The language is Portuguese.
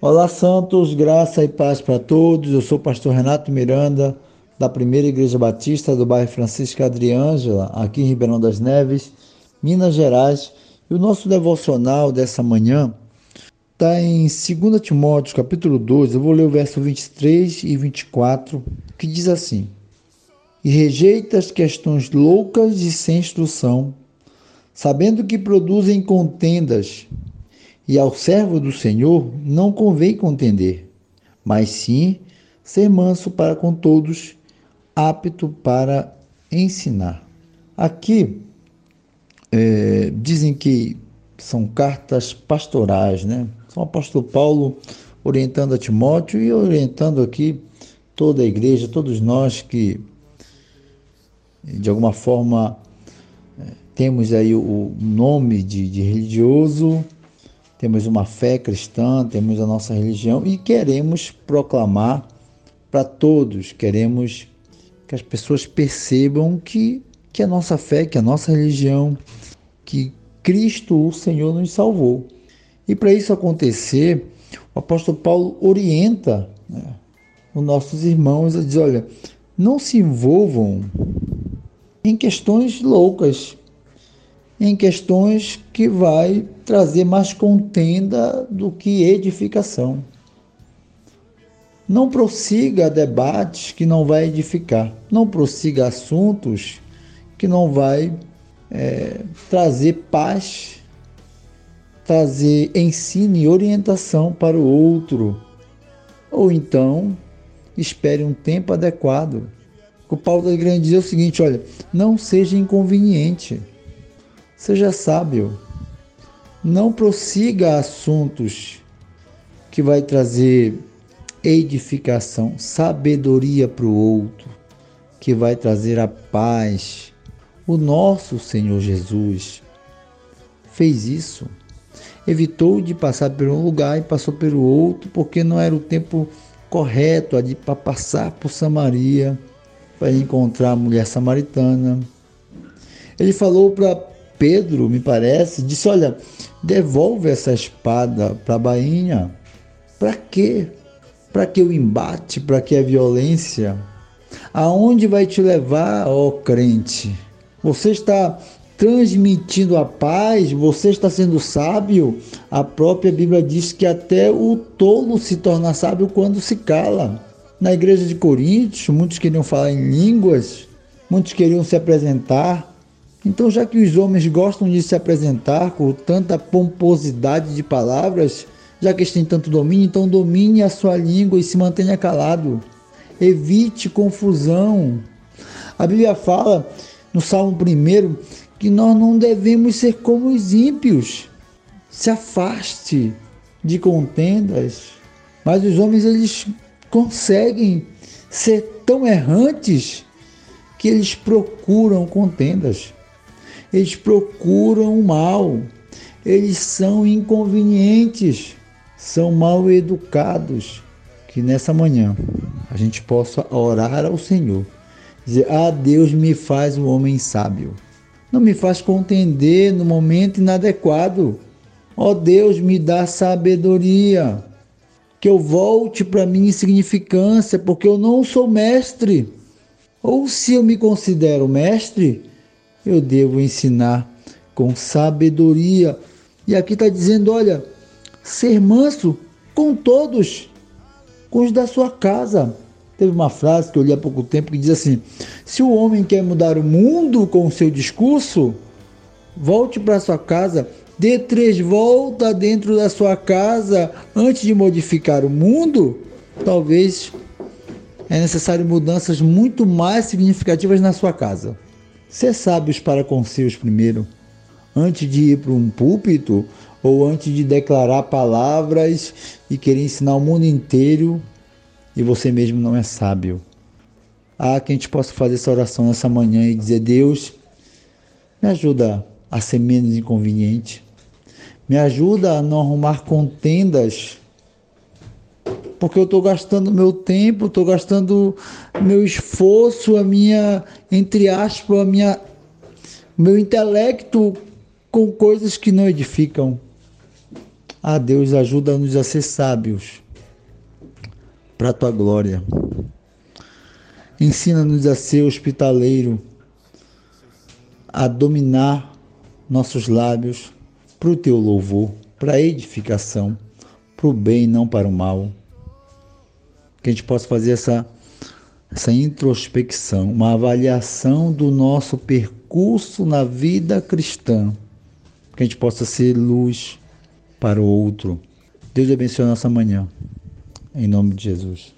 Olá, Santos, graça e paz para todos. Eu sou o pastor Renato Miranda, da Primeira Igreja Batista do bairro Francisco Adriângela, aqui em Ribeirão das Neves, Minas Gerais. E o nosso devocional dessa manhã está em 2 Timóteo, capítulo 2. Eu vou ler o verso 23 e 24, que diz assim: E rejeita as questões loucas e sem instrução, sabendo que produzem contendas e ao servo do Senhor não convém contender, mas sim ser manso para com todos, apto para ensinar. Aqui é, dizem que são cartas pastorais, né? São o apóstolo Paulo orientando a Timóteo e orientando aqui toda a igreja, todos nós que de alguma forma temos aí o nome de, de religioso temos uma fé cristã, temos a nossa religião e queremos proclamar para todos, queremos que as pessoas percebam que, que a nossa fé, que a nossa religião, que Cristo, o Senhor, nos salvou. E para isso acontecer, o apóstolo Paulo orienta né, os nossos irmãos a dizer: olha, não se envolvam em questões loucas, em questões que vai trazer mais contenda do que edificação. Não prossiga debates que não vai edificar. Não prossiga assuntos que não vai é, trazer paz, trazer ensino e orientação para o outro. Ou então, espere um tempo adequado. O Paulo da Igreja diz o seguinte: olha, não seja inconveniente. Seja sábio. Não prossiga assuntos que vai trazer edificação, sabedoria para o outro, que vai trazer a paz. O nosso Senhor Jesus fez isso. Evitou de passar por um lugar e passou pelo outro, porque não era o tempo correto para passar por Samaria, para encontrar a mulher samaritana. Ele falou para Pedro, me parece, disse: Olha, devolve essa espada para a bainha. Para quê? Para que o embate? Para que a violência? Aonde vai te levar, ó crente? Você está transmitindo a paz, você está sendo sábio. A própria Bíblia diz que até o tolo se torna sábio quando se cala. Na igreja de Coríntios, muitos queriam falar em línguas, muitos queriam se apresentar, então, já que os homens gostam de se apresentar com tanta pomposidade de palavras, já que eles têm tanto domínio, então domine a sua língua e se mantenha calado. Evite confusão. A Bíblia fala no Salmo 1 que nós não devemos ser como os ímpios. Se afaste de contendas. Mas os homens eles conseguem ser tão errantes que eles procuram contendas eles procuram o mal, eles são inconvenientes, são mal educados. Que nessa manhã a gente possa orar ao Senhor, dizer: Ah, Deus me faz um homem sábio, não me faz contender no momento inadequado. Ó oh, Deus, me dá sabedoria, que eu volte para minha insignificância, porque eu não sou mestre. Ou se eu me considero mestre, eu devo ensinar com sabedoria. E aqui está dizendo: olha, ser manso com todos, com os da sua casa. Teve uma frase que eu li há pouco tempo que diz assim: se o homem quer mudar o mundo com o seu discurso, volte para sua casa, dê três voltas dentro da sua casa antes de modificar o mundo. Talvez é necessário mudanças muito mais significativas na sua casa. Ser sábios para conselhos primeiro, antes de ir para um púlpito? Ou antes de declarar palavras e querer ensinar o mundo inteiro? E você mesmo não é sábio. Ah, que a gente possa fazer essa oração nessa manhã e dizer: Deus, me ajuda a ser menos inconveniente, me ajuda a não arrumar contendas porque eu estou gastando meu tempo, estou gastando meu esforço, a minha, entre aspas, a minha, meu intelecto com coisas que não edificam. Ah, Deus, ajuda-nos a ser sábios para a tua glória. Ensina-nos a ser hospitaleiro, a dominar nossos lábios para o teu louvor, para a edificação, para o bem, não para o mal. Que a gente possa fazer essa, essa introspecção, uma avaliação do nosso percurso na vida cristã. Que a gente possa ser luz para o outro. Deus abençoe a nossa manhã. Em nome de Jesus.